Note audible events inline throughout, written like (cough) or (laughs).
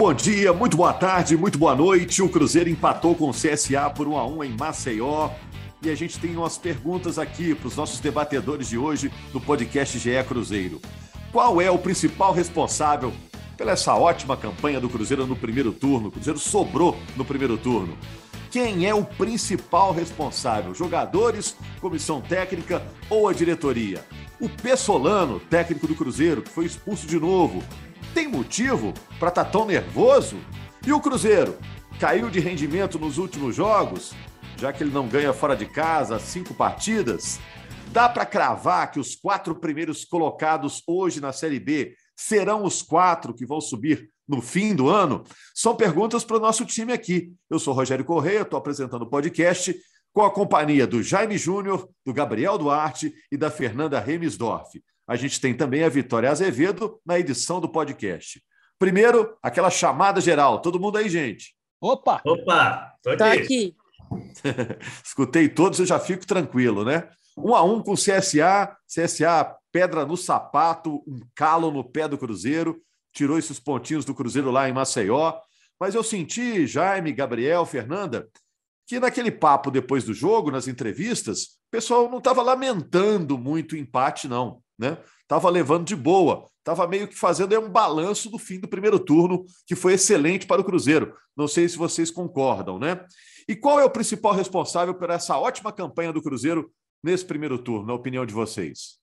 Bom dia, muito boa tarde, muito boa noite. O Cruzeiro empatou com o CSA por 1 a 1 em Maceió. E a gente tem umas perguntas aqui para os nossos debatedores de hoje do podcast GE Cruzeiro. Qual é o principal responsável pela essa ótima campanha do Cruzeiro no primeiro turno? O Cruzeiro sobrou no primeiro turno. Quem é o principal responsável? Jogadores, comissão técnica ou a diretoria? O Pessolano, técnico do Cruzeiro, que foi expulso de novo, tem motivo para estar tá tão nervoso? E o Cruzeiro? Caiu de rendimento nos últimos jogos, já que ele não ganha fora de casa cinco partidas? Dá para cravar que os quatro primeiros colocados hoje na Série B serão os quatro que vão subir no fim do ano? São perguntas para o nosso time aqui. Eu sou Rogério Correia, estou apresentando o podcast com a companhia do Jaime Júnior, do Gabriel Duarte e da Fernanda Remisdorf. A gente tem também a Vitória Azevedo na edição do podcast. Primeiro, aquela chamada geral. Todo mundo aí, gente? Opa! Opa! Tô aqui. Tô aqui. (laughs) Escutei todos, eu já fico tranquilo, né? Um a um com o CSA, CSA pedra no sapato, um calo no pé do Cruzeiro, tirou esses pontinhos do Cruzeiro lá em Maceió. Mas eu senti, Jaime, Gabriel, Fernanda, que naquele papo depois do jogo, nas entrevistas, o pessoal não estava lamentando muito o empate, não né? Tava levando de boa, tava meio que fazendo um balanço do fim do primeiro turno, que foi excelente para o Cruzeiro. Não sei se vocês concordam, né? E qual é o principal responsável por essa ótima campanha do Cruzeiro nesse primeiro turno, na opinião de vocês?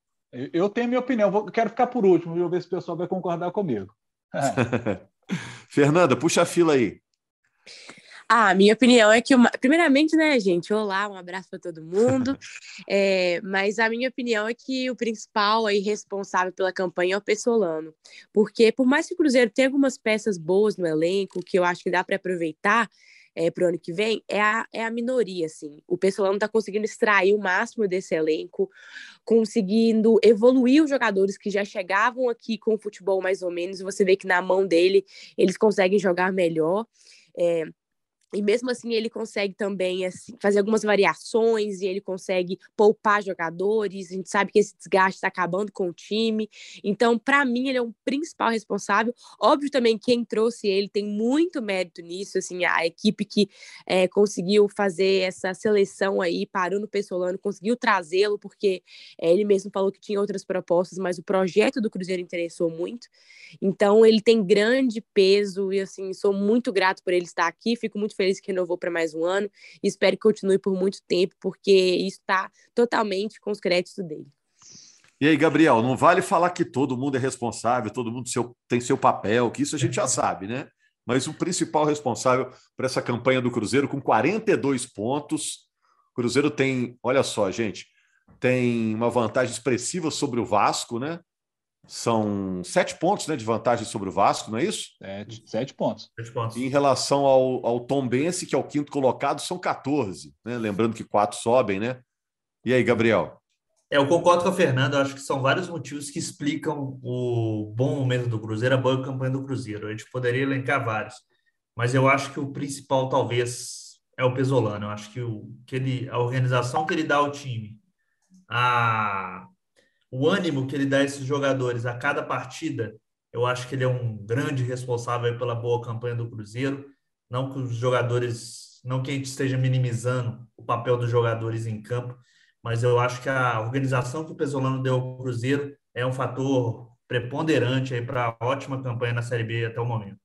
Eu tenho minha opinião, vou, quero ficar por último, vou ver se o pessoal vai concordar comigo. (laughs) (laughs) Fernanda, puxa a fila aí. Ah, minha opinião é que, uma... primeiramente, né, gente, olá, um abraço para todo mundo. (laughs) É, mas a minha opinião é que o principal aí responsável pela campanha é o Pessolano. Porque, por mais que o Cruzeiro tenha algumas peças boas no elenco, que eu acho que dá para aproveitar, é, para o ano que vem é a, é a minoria, assim. O Pessolano está conseguindo extrair o máximo desse elenco, conseguindo evoluir os jogadores que já chegavam aqui com o futebol mais ou menos. Você vê que na mão dele eles conseguem jogar melhor. É, e mesmo assim ele consegue também assim, fazer algumas variações e ele consegue poupar jogadores. A gente sabe que esse desgaste está acabando com o time. Então, para mim, ele é o principal responsável. Óbvio também quem trouxe ele tem muito mérito nisso. Assim, a equipe que é, conseguiu fazer essa seleção aí, parou no Pessolano, conseguiu trazê-lo, porque é, ele mesmo falou que tinha outras propostas, mas o projeto do Cruzeiro interessou muito. Então, ele tem grande peso e assim, sou muito grato por ele estar aqui. Fico muito feliz que renovou para mais um ano e espero que continue por muito tempo, porque está totalmente com os créditos dele. E aí, Gabriel, não vale falar que todo mundo é responsável, todo mundo seu, tem seu papel, que isso a gente já sabe, né? Mas o principal responsável por essa campanha do Cruzeiro, com 42 pontos. O Cruzeiro tem, olha só, gente, tem uma vantagem expressiva sobre o Vasco, né? São sete pontos né, de vantagem sobre o Vasco, não é isso? Sete, sete pontos. Sete pontos. E em relação ao, ao Tom Bense, que é o quinto colocado, são 14. Né? Lembrando que quatro sobem, né? E aí, Gabriel? É, eu concordo com a Fernanda, eu acho que são vários motivos que explicam o bom momento do Cruzeiro, a boa campanha do Cruzeiro. A gente poderia elencar vários, mas eu acho que o principal talvez é o Pesolano. Eu acho que, o, que ele, a organização que ele dá ao time, a o ânimo que ele dá a esses jogadores a cada partida, eu acho que ele é um grande responsável pela boa campanha do Cruzeiro. Não que os jogadores, não que a gente esteja minimizando o papel dos jogadores em campo, mas eu acho que a organização que o Pesolano deu ao Cruzeiro é um fator preponderante aí para a ótima campanha na Série B até o momento.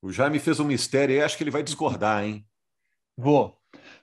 O Jaime fez um mistério e acho que ele vai discordar, hein? Vou.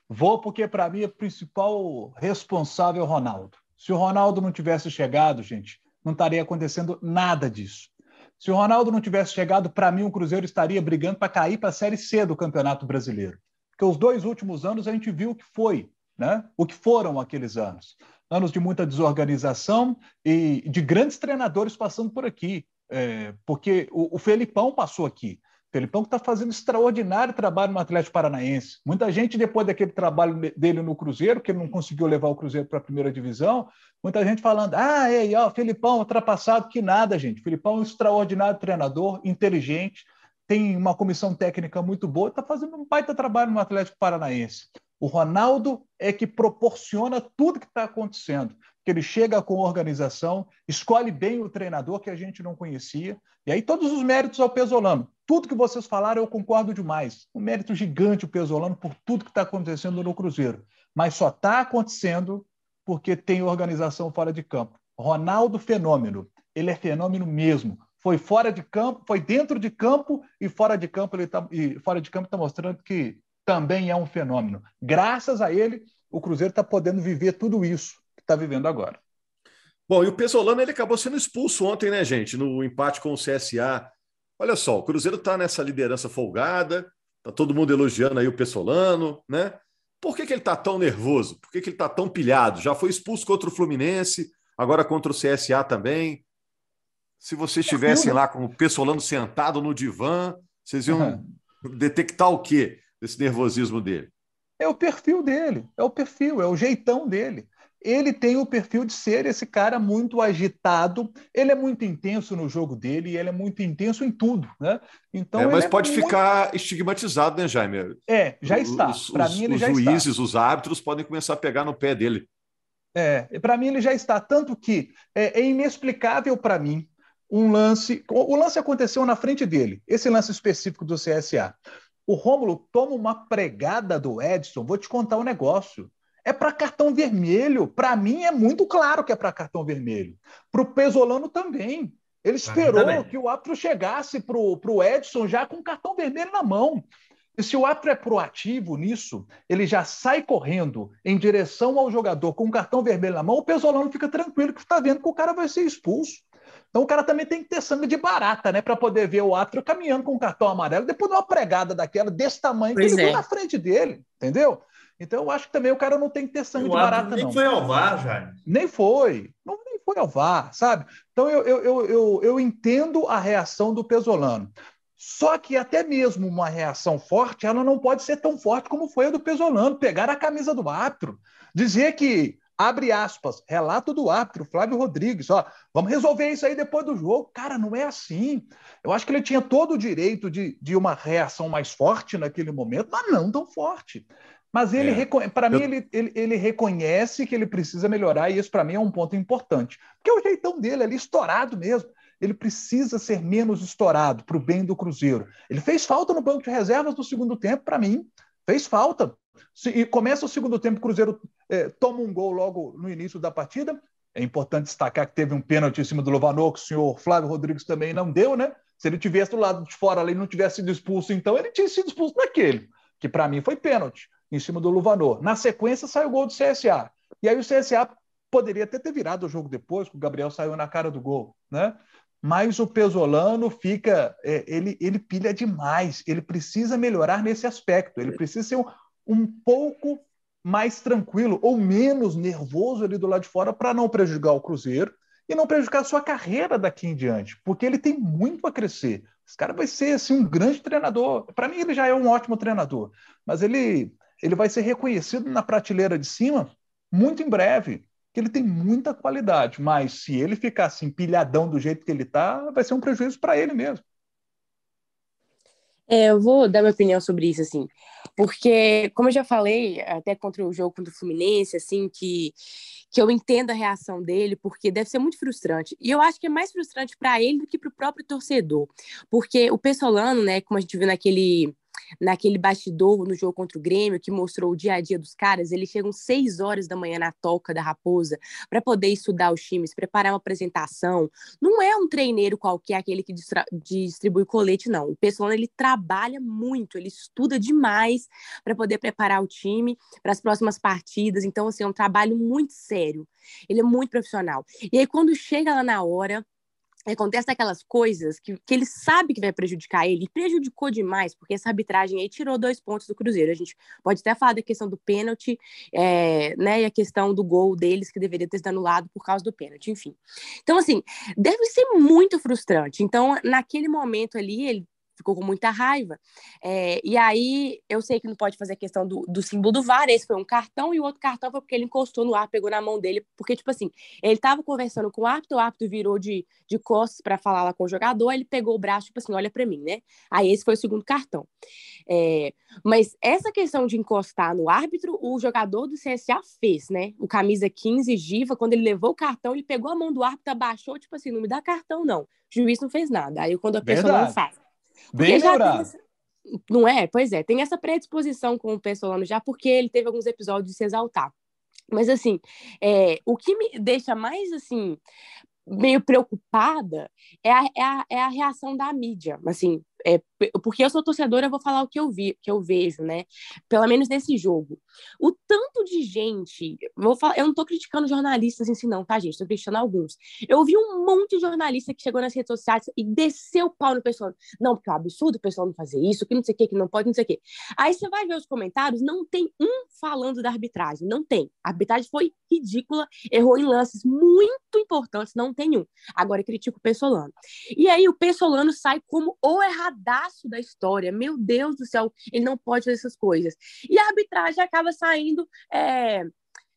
Vou porque para mim o principal responsável é o Ronaldo. Se o Ronaldo não tivesse chegado, gente, não estaria acontecendo nada disso. Se o Ronaldo não tivesse chegado, para mim o Cruzeiro estaria brigando para cair para a Série C do Campeonato Brasileiro. Porque os dois últimos anos a gente viu o que foi, né? o que foram aqueles anos. Anos de muita desorganização e de grandes treinadores passando por aqui. É, porque o, o Felipão passou aqui. Felipão que está fazendo extraordinário trabalho no Atlético Paranaense. Muita gente, depois daquele trabalho dele no Cruzeiro, que ele não conseguiu levar o Cruzeiro para a primeira divisão, muita gente falando: ah, ei, ó, Felipão, ultrapassado, que nada, gente. Felipão é um extraordinário treinador, inteligente, tem uma comissão técnica muito boa, está fazendo um baita trabalho no Atlético Paranaense. O Ronaldo é que proporciona tudo que está acontecendo que ele chega com organização, escolhe bem o treinador que a gente não conhecia, e aí todos os méritos ao Pesolano. Tudo que vocês falaram eu concordo demais. Um mérito gigante o Pesolano por tudo que está acontecendo no Cruzeiro. Mas só está acontecendo porque tem organização fora de campo. Ronaldo fenômeno. Ele é fenômeno mesmo. Foi fora de campo, foi dentro de campo e fora de campo ele tá, e fora de campo está mostrando que também é um fenômeno. Graças a ele, o Cruzeiro está podendo viver tudo isso está vivendo agora. Bom, e o Pesolano ele acabou sendo expulso ontem, né, gente, no empate com o CSA. Olha só, o Cruzeiro está nessa liderança folgada, tá todo mundo elogiando aí o Pessolano, né? Por que, que ele está tão nervoso? Por que, que ele está tão pilhado? Já foi expulso contra o Fluminense, agora contra o CSA também. Se vocês estivessem lá com o Pessolano sentado no divã, vocês iam uhum. (laughs) detectar o quê desse nervosismo dele? É o perfil dele, é o perfil, é o jeitão dele ele tem o perfil de ser esse cara muito agitado, ele é muito intenso no jogo dele e ele é muito intenso em tudo, né? Então, é, mas é pode muito... ficar estigmatizado, né, Jaime? É, já está. Para mim ele já está. Os juízes, os árbitros podem começar a pegar no pé dele. É, para mim ele já está tanto que é, é inexplicável para mim um lance, o lance aconteceu na frente dele, esse lance específico do CSA. O Rômulo toma uma pregada do Edson, vou te contar um negócio é para cartão vermelho. Para mim é muito claro que é para cartão vermelho. Para o Pesolano também. Ele esperou também. que o árbitro chegasse para o Edson já com cartão vermelho na mão. E se o árbitro é proativo nisso, ele já sai correndo em direção ao jogador com o cartão vermelho na mão, o Pesolano fica tranquilo que está vendo que o cara vai ser expulso. Então o cara também tem que ter sangue de barata, né? Para poder ver o árbitro caminhando com o cartão amarelo, depois de uma pregada daquela, desse tamanho, pois que ele é. viu na frente dele, entendeu? Então eu acho que também o cara não tem que ter sangue de barata, nem não. Nem foi ao VAR, Jaime. Nem foi. Não, nem foi ao VAR, sabe? Então eu, eu, eu, eu, eu entendo a reação do Pesolano. Só que até mesmo uma reação forte, ela não pode ser tão forte como foi a do Pesolano. Pegar a camisa do árbitro, dizer que abre aspas, relato do árbitro, Flávio Rodrigues, ó, vamos resolver isso aí depois do jogo. Cara, não é assim. Eu acho que ele tinha todo o direito de, de uma reação mais forte naquele momento, mas não tão forte. Mas ele, é. para mim, ele, ele, ele, reconhece que ele precisa melhorar, e isso para mim é um ponto importante. Porque é o jeitão dele ali, estourado mesmo. Ele precisa ser menos estourado para o bem do Cruzeiro. Ele fez falta no banco de reservas no segundo tempo, para mim. Fez falta. E começa o segundo tempo, o Cruzeiro é, toma um gol logo no início da partida. É importante destacar que teve um pênalti em cima do Lovanor, que o senhor Flávio Rodrigues também não deu, né? Se ele tivesse do lado de fora ali e não tivesse sido expulso, então ele tinha sido expulso naquele, que para mim foi pênalti em cima do Luvanor. Na sequência, saiu o gol do CSA. E aí o CSA poderia até ter virado o jogo depois, que o Gabriel saiu na cara do gol, né? Mas o Pesolano fica, é, ele, ele pilha demais, ele precisa melhorar nesse aspecto, ele precisa ser um, um pouco mais tranquilo ou menos nervoso ali do lado de fora para não prejudicar o Cruzeiro e não prejudicar a sua carreira daqui em diante, porque ele tem muito a crescer. Esse cara vai ser assim, um grande treinador. Para mim, ele já é um ótimo treinador, mas ele ele vai ser reconhecido na prateleira de cima muito em breve, que ele tem muita qualidade, mas se ele ficar assim pilhadão do jeito que ele está, vai ser um prejuízo para ele mesmo. É, eu vou dar minha opinião sobre isso, assim, porque, como eu já falei, até contra o jogo contra o Fluminense, assim, que, que eu entendo a reação dele, porque deve ser muito frustrante. E eu acho que é mais frustrante para ele do que para o próprio torcedor, porque o Pessolano, né, como a gente viu naquele naquele bastidor no jogo contra o Grêmio, que mostrou o dia a dia dos caras, eles chegam seis horas da manhã na toca da Raposa para poder estudar os times, preparar uma apresentação. Não é um treineiro qualquer, aquele que distribui colete, não. O pessoal ele trabalha muito, ele estuda demais para poder preparar o time para as próximas partidas. Então, assim, é um trabalho muito sério. Ele é muito profissional. E aí, quando chega lá na hora, acontece aquelas coisas que, que ele sabe que vai prejudicar ele, e prejudicou demais, porque essa arbitragem aí tirou dois pontos do Cruzeiro. A gente pode até falar da questão do pênalti, é, né, e a questão do gol deles, que deveria ter sido anulado por causa do pênalti, enfim. Então, assim, deve ser muito frustrante. Então, naquele momento ali, ele ficou com muita raiva. É, e aí, eu sei que não pode fazer a questão do, do símbolo do VAR, esse foi um cartão, e o outro cartão foi porque ele encostou no ar, pegou na mão dele, porque, tipo assim, ele tava conversando com o árbitro, o árbitro virou de, de costas para falar lá com o jogador, ele pegou o braço, tipo assim, olha para mim, né? Aí esse foi o segundo cartão. É, mas essa questão de encostar no árbitro, o jogador do CSA fez, né? O camisa 15, Giva, quando ele levou o cartão, ele pegou a mão do árbitro, abaixou, tipo assim, não me dá cartão, não. O juiz não fez nada. Aí quando a pessoa Verdade. não faz Bem lembrado. Não é? Pois é, tem essa predisposição com o Pessolano já, porque ele teve alguns episódios de se exaltar. Mas, assim, é, o que me deixa mais, assim, meio preocupada é a, é a, é a reação da mídia, assim, é, porque eu sou torcedora, eu vou falar o que eu vi, que eu vejo, né? Pelo menos nesse jogo. O tanto de gente, vou falar, eu não tô criticando jornalistas si não, tá, gente? Tô criticando alguns. Eu vi um monte de jornalista que chegou nas redes sociais e desceu o pau no pessoal. Não, porque é um absurdo o pessoal não fazer isso, que não sei o que, que não pode, não sei o que. Aí você vai ver os comentários, não tem um falando da arbitragem, não tem. A arbitragem foi ridícula, errou em lances muito importantes, não tem um. Agora critico o Pessolano. E aí o Pessolano sai como o erradaço da história. Meu Deus do céu, ele não pode fazer essas coisas. E a arbitragem acaba saindo, é,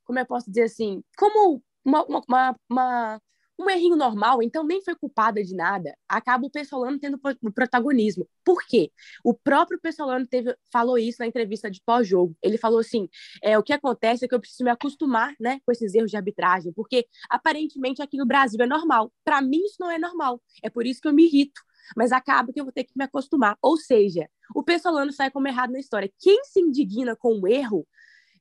como eu posso dizer assim, como uma, uma, uma um errinho normal, então nem foi culpada de nada, acaba o Pessolano tendo o protagonismo. Por quê? O próprio Pessolano teve, falou isso na entrevista de pós-jogo. Ele falou assim: é, o que acontece é que eu preciso me acostumar né, com esses erros de arbitragem, porque aparentemente aqui no Brasil é normal. Para mim, isso não é normal. É por isso que eu me irrito. Mas acaba que eu vou ter que me acostumar. Ou seja, o Pessolano sai como errado na história. Quem se indigna com o erro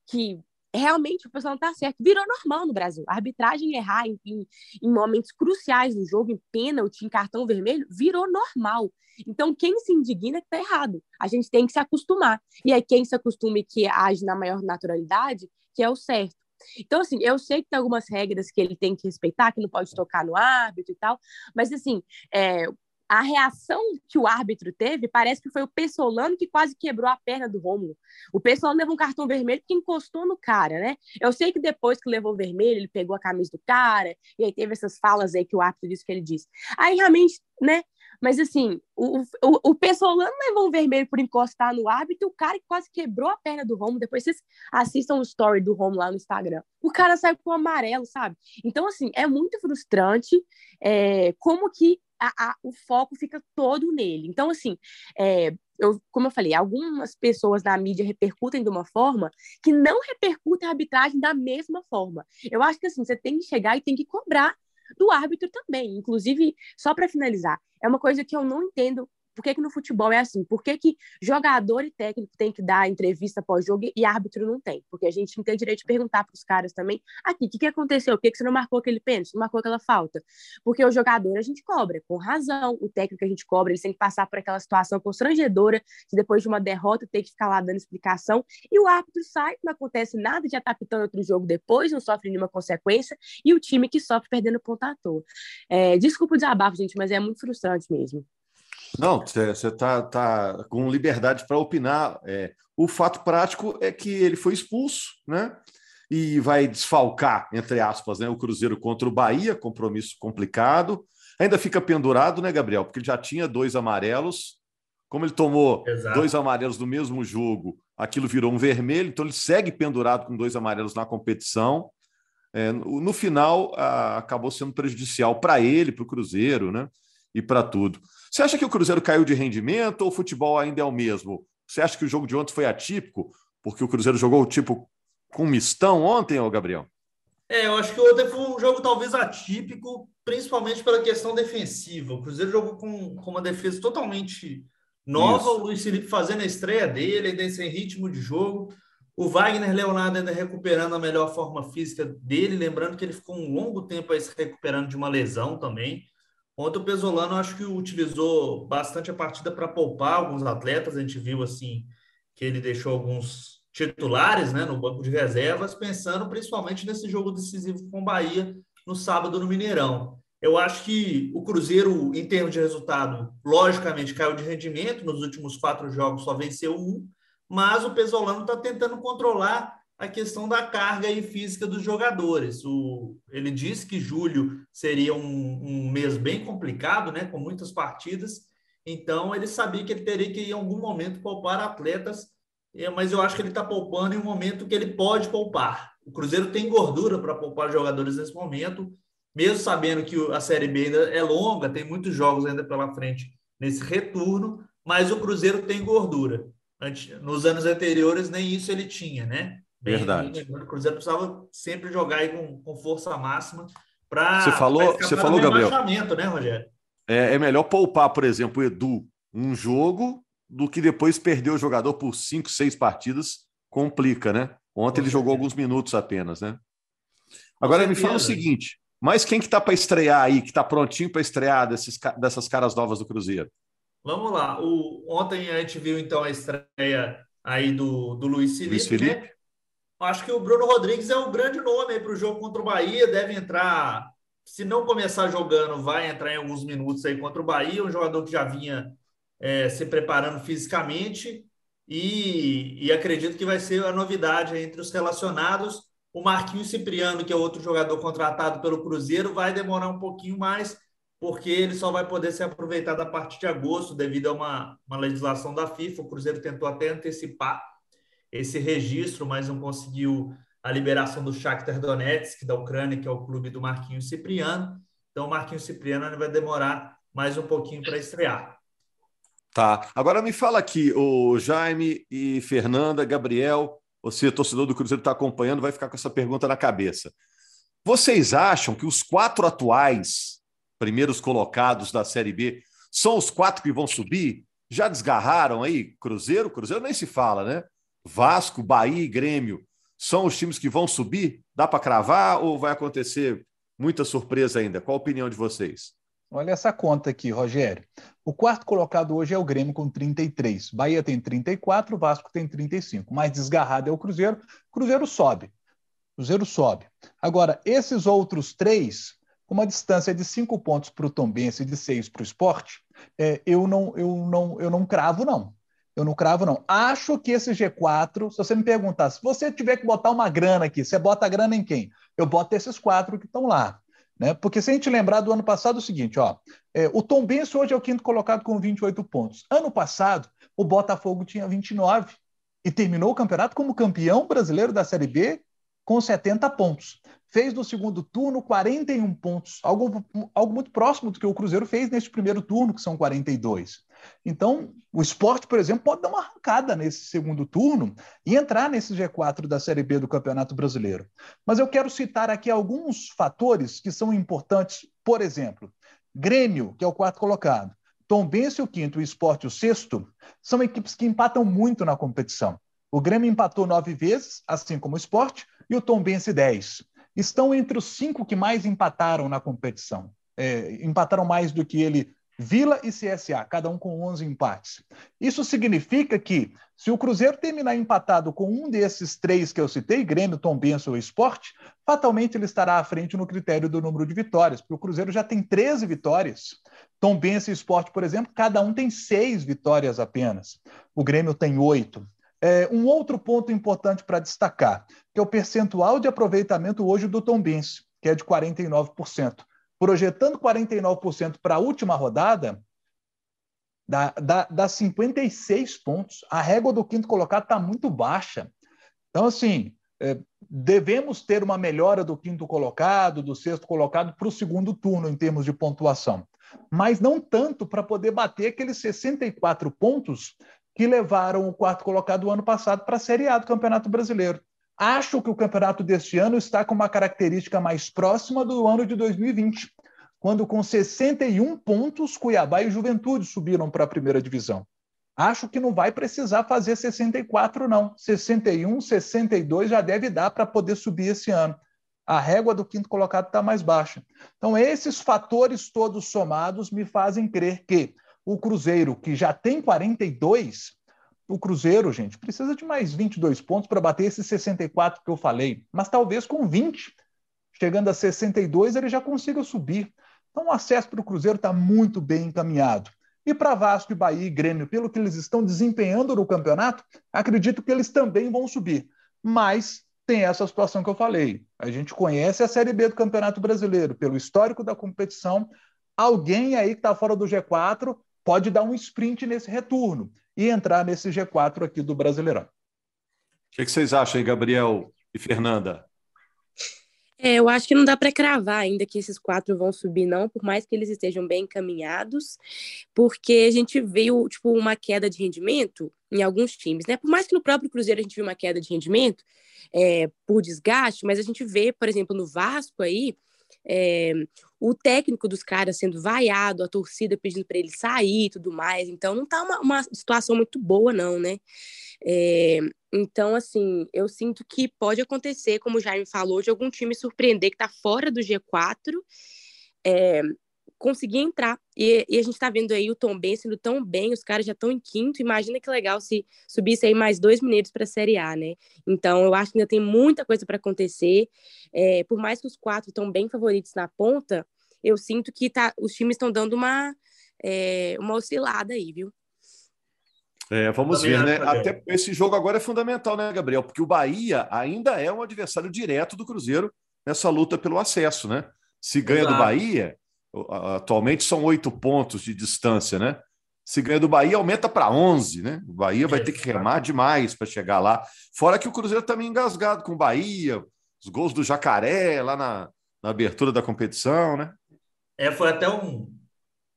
que realmente o pessoal não está certo. Virou normal no Brasil. A arbitragem errar em, em, em, momentos cruciais do jogo, em pênalti, em cartão vermelho, virou normal. Então, quem se indigna é que está errado. A gente tem que se acostumar. E aí, quem se acostuma e que age na maior naturalidade, que é o certo. Então, assim, eu sei que tem algumas regras que ele tem que respeitar, que não pode tocar no árbitro e tal, mas, assim, é, a reação que o árbitro teve parece que foi o Pessolano que quase quebrou a perna do Rômulo. O Pessolano levou um cartão vermelho porque encostou no cara, né? Eu sei que depois que levou o vermelho, ele pegou a camisa do cara, e aí teve essas falas aí que o árbitro disse que ele disse. Aí realmente, né? Mas assim, o, o, o Pessolano levou um vermelho por encostar no árbitro, o cara que quase quebrou a perna do Romulo. Depois vocês assistam o story do Romulo lá no Instagram. O cara saiu com amarelo, sabe? Então, assim, é muito frustrante é, como que a, a, o foco fica todo nele. Então, assim, é, eu, como eu falei, algumas pessoas da mídia repercutem de uma forma que não repercutem a arbitragem da mesma forma. Eu acho que assim, você tem que chegar e tem que cobrar do árbitro também. Inclusive, só para finalizar, é uma coisa que eu não entendo por que, que no futebol é assim? Por que, que jogador e técnico tem que dar entrevista pós-jogo e árbitro não tem? Porque a gente não tem direito de perguntar para os caras também, aqui, o que, que aconteceu? Por que, que você não marcou aquele pênalti? Não marcou aquela falta? Porque o jogador a gente cobra, com razão. O técnico a gente cobra, ele tem que passar por aquela situação constrangedora de depois de uma derrota ter que ficar lá dando explicação. E o árbitro sai, não acontece nada, já está pitando outro jogo depois, não sofre nenhuma consequência. E o time que sofre perdendo ponto à toa. É, desculpa o desabafo, gente, mas é muito frustrante mesmo. Não, você está tá com liberdade para opinar. É, o fato prático é que ele foi expulso, né? E vai desfalcar, entre aspas, né, o Cruzeiro contra o Bahia, compromisso complicado. Ainda fica pendurado, né, Gabriel? Porque ele já tinha dois amarelos. Como ele tomou Exato. dois amarelos no mesmo jogo, aquilo virou um vermelho, então ele segue pendurado com dois amarelos na competição. É, no final, a, acabou sendo prejudicial para ele, para o Cruzeiro, né? E para tudo. Você acha que o Cruzeiro caiu de rendimento ou o futebol ainda é o mesmo? Você acha que o jogo de ontem foi atípico? Porque o Cruzeiro jogou tipo com mistão ontem, ô Gabriel? É, eu acho que ontem foi um jogo talvez atípico, principalmente pela questão defensiva. O Cruzeiro jogou com, com uma defesa totalmente nova, Isso. o Luiz Felipe fazendo a estreia dele, ainda sem ritmo de jogo. O Wagner Leonardo ainda recuperando a melhor forma física dele, lembrando que ele ficou um longo tempo aí se recuperando de uma lesão também. Ontem o Pesolano acho que utilizou bastante a partida para poupar alguns atletas. A gente viu assim que ele deixou alguns titulares né, no banco de reservas, pensando principalmente nesse jogo decisivo com o Bahia no sábado no Mineirão. Eu acho que o Cruzeiro, em termos de resultado, logicamente caiu de rendimento. Nos últimos quatro jogos só venceu um, mas o Pesolano está tentando controlar a questão da carga e física dos jogadores. O, ele disse que julho seria um, um mês bem complicado, né, com muitas partidas. Então ele sabia que ele teria que em algum momento poupar atletas, mas eu acho que ele está poupando em um momento que ele pode poupar. O Cruzeiro tem gordura para poupar jogadores nesse momento, mesmo sabendo que a Série B ainda é longa, tem muitos jogos ainda pela frente nesse retorno, mas o Cruzeiro tem gordura. Nos anos anteriores, nem isso ele tinha, né? Verdade. O Cruzeiro precisava sempre jogar aí com, com força máxima para. Você falou, você falou Gabriel. né, Rogério? É, é melhor poupar, por exemplo, o Edu um jogo do que depois perder o jogador por cinco, seis partidas. Complica, né? Ontem ele jogou alguns minutos apenas, né? Agora me fala o seguinte: mas quem que tá para estrear aí, que tá prontinho para estrear desses, dessas caras novas do Cruzeiro? Vamos lá. O, ontem a gente viu então a estreia aí do, do Luiz Felipe. Luiz Felipe. Né? Acho que o Bruno Rodrigues é o grande nome para o jogo contra o Bahia. Deve entrar, se não começar jogando, vai entrar em alguns minutos aí contra o Bahia. Um jogador que já vinha é, se preparando fisicamente e, e acredito que vai ser a novidade entre os relacionados. O Marquinhos Cipriano, que é outro jogador contratado pelo Cruzeiro, vai demorar um pouquinho mais, porque ele só vai poder ser aproveitado a partir de agosto, devido a uma, uma legislação da FIFA. O Cruzeiro tentou até antecipar esse registro, mas não conseguiu a liberação do Shakhtar Donetsk, da Ucrânia, que é o clube do Marquinhos Cipriano. Então, o Marquinhos Cipriano vai demorar mais um pouquinho para estrear. Tá. Agora me fala aqui, o Jaime e Fernanda, Gabriel, você, torcedor do Cruzeiro, está acompanhando, vai ficar com essa pergunta na cabeça. Vocês acham que os quatro atuais primeiros colocados da Série B são os quatro que vão subir? Já desgarraram aí? Cruzeiro? Cruzeiro nem se fala, né? Vasco, Bahia e Grêmio são os times que vão subir? Dá para cravar ou vai acontecer muita surpresa ainda? Qual a opinião de vocês? Olha essa conta aqui, Rogério. O quarto colocado hoje é o Grêmio com 33. Bahia tem 34, Vasco tem 35. Mais desgarrado é o Cruzeiro. Cruzeiro sobe. Cruzeiro sobe. Agora, esses outros três, com uma distância de cinco pontos para o Tombense e de seis para o esporte, é, eu, não, eu, não, eu não cravo, não. Eu não cravo, não. Acho que esse G4, se você me perguntar, se você tiver que botar uma grana aqui, você bota a grana em quem? Eu boto esses quatro que estão lá. Né? Porque se a gente lembrar do ano passado, é o seguinte: ó, é, o Tom Benz hoje é o quinto colocado com 28 pontos. Ano passado, o Botafogo tinha 29 e terminou o campeonato como campeão brasileiro da Série B com 70 pontos. Fez no segundo turno 41 pontos, algo, algo muito próximo do que o Cruzeiro fez neste primeiro turno, que são 42. Então, o esporte, por exemplo, pode dar uma arrancada nesse segundo turno e entrar nesse G4 da Série B do Campeonato Brasileiro. Mas eu quero citar aqui alguns fatores que são importantes. Por exemplo, Grêmio, que é o quarto colocado, Tombense o quinto e o Esporte o sexto, são equipes que empatam muito na competição. O Grêmio empatou nove vezes, assim como o Esporte, e o Tombense dez. Estão entre os cinco que mais empataram na competição. É, empataram mais do que ele Vila e CSA, cada um com 11 empates. Isso significa que, se o Cruzeiro terminar empatado com um desses três que eu citei, Grêmio, Tombense ou Esporte, fatalmente ele estará à frente no critério do número de vitórias, porque o Cruzeiro já tem 13 vitórias. Tombense e Esporte, por exemplo, cada um tem seis vitórias apenas. O Grêmio tem oito. É, um outro ponto importante para destacar, que é o percentual de aproveitamento hoje do Tombense, que é de 49% projetando 49% para a última rodada, dá, dá, dá 56 pontos. A régua do quinto colocado está muito baixa. Então, assim, é, devemos ter uma melhora do quinto colocado, do sexto colocado, para o segundo turno, em termos de pontuação. Mas não tanto para poder bater aqueles 64 pontos que levaram o quarto colocado do ano passado para a Série A do Campeonato Brasileiro. Acho que o campeonato deste ano está com uma característica mais próxima do ano de 2020, quando com 61 pontos Cuiabá e Juventude subiram para a primeira divisão. Acho que não vai precisar fazer 64 não. 61, 62 já deve dar para poder subir esse ano. A régua do quinto colocado está mais baixa. Então esses fatores todos somados me fazem crer que o Cruzeiro, que já tem 42, o Cruzeiro, gente, precisa de mais 22 pontos para bater esses 64 que eu falei, mas talvez com 20, chegando a 62, ele já consiga subir. Então o acesso para o Cruzeiro está muito bem encaminhado. E para Vasco Bahia e Grêmio, pelo que eles estão desempenhando no campeonato, acredito que eles também vão subir. Mas tem essa situação que eu falei. A gente conhece a Série B do Campeonato Brasileiro, pelo histórico da competição. Alguém aí que está fora do G4 pode dar um sprint nesse retorno e entrar nesse G4 aqui do Brasileirão. O que, que vocês acham aí, Gabriel e Fernanda? É, eu acho que não dá para cravar ainda que esses quatro vão subir, não, por mais que eles estejam bem encaminhados, porque a gente viu tipo, uma queda de rendimento em alguns times, né? Por mais que no próprio Cruzeiro a gente viu uma queda de rendimento é, por desgaste, mas a gente vê, por exemplo, no Vasco aí, é, o técnico dos caras sendo vaiado, a torcida pedindo para ele sair e tudo mais. Então, não está uma, uma, situação muito boa, não, né? É, então, assim, eu sinto que pode acontecer, como o Jaime falou, de algum time surpreender que está fora do G4. É, conseguir entrar. E, e a gente está vendo aí o Tom Ben sendo tão bem, os caras já estão em quinto. Imagina que legal se subisse aí mais dois mineiros para a Série A, né? Então, eu acho que ainda tem muita coisa para acontecer. É, por mais que os quatro estão bem favoritos na ponta, eu sinto que tá, os times estão dando uma, é, uma oscilada aí, viu? É, vamos ver, né? Até esse jogo agora é fundamental, né, Gabriel? Porque o Bahia ainda é um adversário direto do Cruzeiro nessa luta pelo acesso, né? Se ganha Exato. do Bahia, Atualmente são oito pontos de distância, né? Se ganha do Bahia, aumenta para 11, né? O Bahia vai ter que remar demais para chegar lá. Fora que o Cruzeiro também tá engasgado com o Bahia, os gols do Jacaré lá na, na abertura da competição, né? É, foi até um.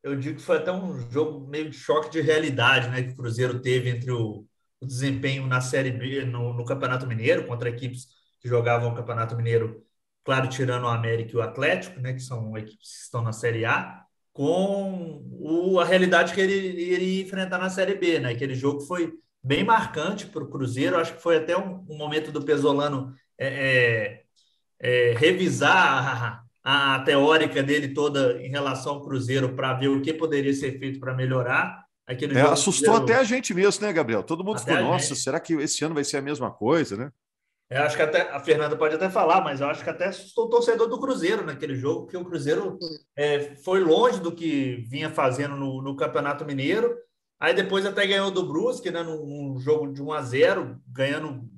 Eu digo que foi até um jogo meio de choque de realidade, né? Que o Cruzeiro teve entre o, o desempenho na Série B, no, no Campeonato Mineiro, contra equipes que jogavam o Campeonato Mineiro claro, tirando o América e o Atlético, né, que são equipes que estão na Série A, com o, a realidade que ele iria enfrentar na Série B, né? Aquele jogo foi bem marcante para o Cruzeiro, acho que foi até um, um momento do Pesolano é, é, é, revisar a, a, teórica dele toda em relação ao Cruzeiro para ver o que poderia ser feito para melhorar. Aquele é, assustou Cruzeiro... até a gente mesmo, né, Gabriel? Todo mundo até ficou, nossa, será que esse ano vai ser a mesma coisa, né? Eu acho que até a Fernanda pode até falar, mas eu acho que até assustou o torcedor do Cruzeiro naquele jogo, porque o Cruzeiro é, foi longe do que vinha fazendo no, no, Campeonato Mineiro. Aí depois até ganhou do Brusque, né, num, num jogo de 1 a 0 ganhando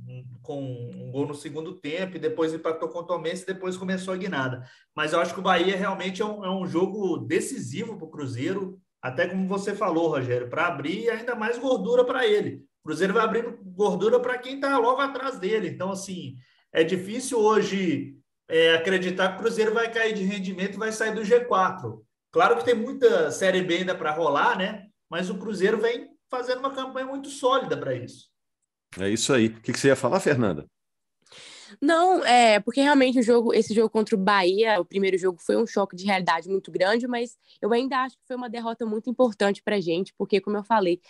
com um gol no segundo tempo, e depois empatou com o Tomense e depois começou a guinada. Mas eu acho que o Bahia realmente é um, é um jogo decisivo para o Cruzeiro, até como você falou, Rogério, para abrir ainda mais gordura para ele. Cruzeiro vai abrindo gordura para quem está logo atrás dele. Então, assim, é difícil hoje é, acreditar que o Cruzeiro vai cair de rendimento e vai sair do G4. Claro que tem muita Série B ainda para rolar, né? Mas o Cruzeiro vem fazendo uma campanha muito sólida para isso. É isso aí. O que você ia falar, Fernanda? Não, é, porque realmente o jogo, esse jogo contra o Bahia, o primeiro jogo foi um choque de realidade muito grande, mas eu ainda acho que foi uma derrota muito importante pra gente, porque, como eu falei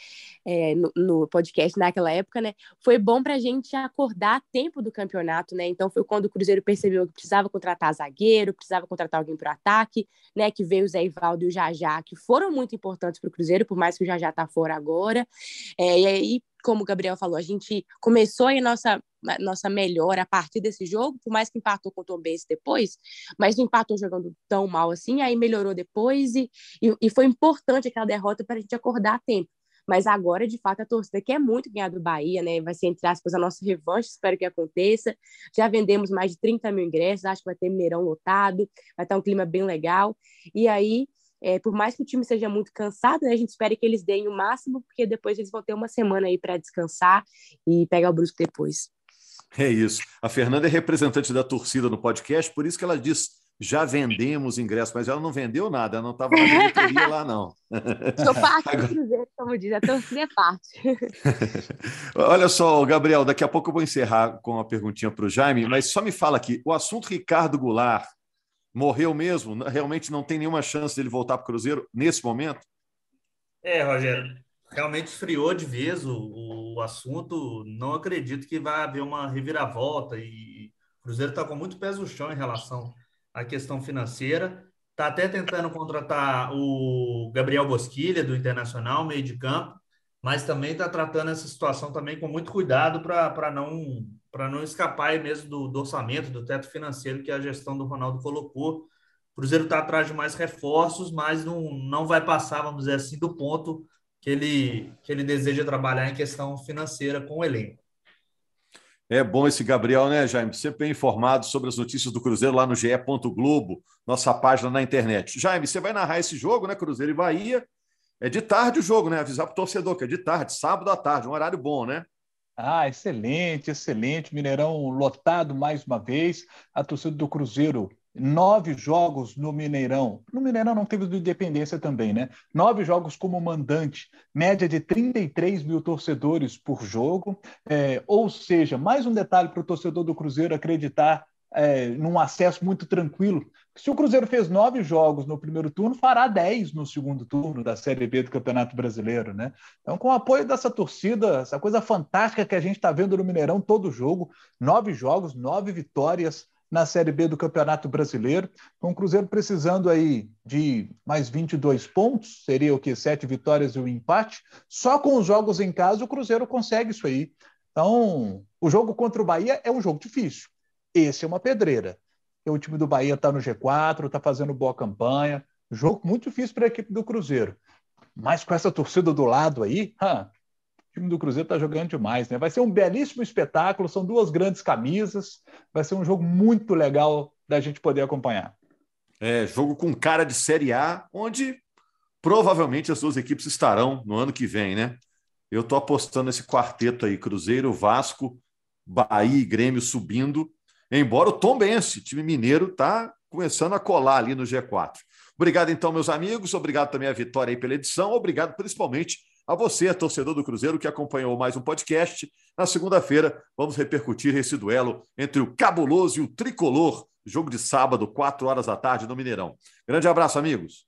é, no, no, podcast naquela época, né, foi bom pra gente acordar a tempo do campeonato, né? Então foi quando o Cruzeiro percebeu que precisava contratar zagueiro, precisava contratar alguém pro ataque, né? Que veio o Zé Ivaldo e o Jajá, que foram muito importantes pro Cruzeiro, por mais que o Jajá tá fora agora. É, e aí como o Gabriel falou, a gente começou a nossa, nossa melhora a partir desse jogo, por mais que empatou com o Tom Benz depois, mas não empatou jogando tão mal assim, aí melhorou depois e, e, e foi importante aquela derrota para a gente acordar a tempo. Mas agora, de fato, a torcida quer muito ganhar do Bahia, né? Vai ser, entre aspas, a nossa revanche, espero que aconteça. Já vendemos mais de 30 mil ingressos, acho que vai ter Mineirão lotado, vai estar um clima bem legal. E aí, é, por mais que o time seja muito cansado, né, a gente espera que eles deem o máximo, porque depois eles vão ter uma semana aí para descansar e pegar o Brusque depois. É isso. A Fernanda é representante da torcida no podcast, por isso que ela diz já vendemos ingressos, mas ela não vendeu nada, ela não estava na diretoria lá, não. (laughs) Sou parte Agora... do Cruzeiro, como diz, a torcida é parte. (laughs) Olha só, Gabriel, daqui a pouco eu vou encerrar com uma perguntinha para o Jaime, mas só me fala aqui, o assunto Ricardo Goulart morreu mesmo? Realmente não tem nenhuma chance dele voltar para o Cruzeiro nesse momento? É, Rogério, realmente esfriou de vez o, o assunto. Não acredito que vai haver uma reviravolta e o Cruzeiro está com muito pés no chão em relação à questão financeira. Está até tentando contratar o Gabriel Bosquilha, do Internacional, meio de campo, mas também está tratando essa situação também com muito cuidado para não para não escapar mesmo do, do, orçamento, do teto financeiro que a gestão do Ronaldo colocou. O Cruzeiro está atrás de mais reforços, mas não, não vai passar, vamos dizer assim, do ponto que ele, que ele deseja trabalhar em questão financeira com o elenco. É bom esse Gabriel, né, Jaime? Sempre bem informado sobre as notícias do Cruzeiro lá no GE. Globo, nossa página na internet. Jaime, você vai narrar esse jogo, né? Cruzeiro e Bahia. É de tarde o jogo, né? Avisar para o torcedor que é de tarde, sábado à tarde, um horário bom, né? Ah, excelente, excelente. Mineirão lotado mais uma vez. A torcida do Cruzeiro, nove jogos no Mineirão. No Mineirão não teve do Independência também, né? Nove jogos como mandante, média de 33 mil torcedores por jogo. É, ou seja, mais um detalhe para o torcedor do Cruzeiro acreditar é, num acesso muito tranquilo. Se o Cruzeiro fez nove jogos no primeiro turno, fará dez no segundo turno da Série B do Campeonato Brasileiro, né? Então, com o apoio dessa torcida, essa coisa fantástica que a gente está vendo no Mineirão todo jogo, nove jogos, nove vitórias na Série B do Campeonato Brasileiro, com o Cruzeiro precisando aí de mais 22 pontos, seria o que? Sete vitórias e um empate. Só com os jogos em casa o Cruzeiro consegue isso aí. Então, o jogo contra o Bahia é um jogo difícil. Esse é uma pedreira. O time do Bahia está no G4, está fazendo boa campanha. Jogo muito difícil para a equipe do Cruzeiro. Mas com essa torcida do lado aí, o time do Cruzeiro está jogando demais, né? Vai ser um belíssimo espetáculo, são duas grandes camisas, vai ser um jogo muito legal da gente poder acompanhar. É, jogo com cara de Série A, onde provavelmente as duas equipes estarão no ano que vem, né? Eu estou apostando nesse quarteto aí, Cruzeiro, Vasco, Bahia e Grêmio subindo Embora o Tom time mineiro, está começando a colar ali no G4. Obrigado, então, meus amigos. Obrigado também a Vitória aí pela edição. Obrigado principalmente a você, torcedor do Cruzeiro, que acompanhou mais um podcast. Na segunda-feira, vamos repercutir esse duelo entre o Cabuloso e o Tricolor. Jogo de sábado, quatro horas da tarde, no Mineirão. Grande abraço, amigos.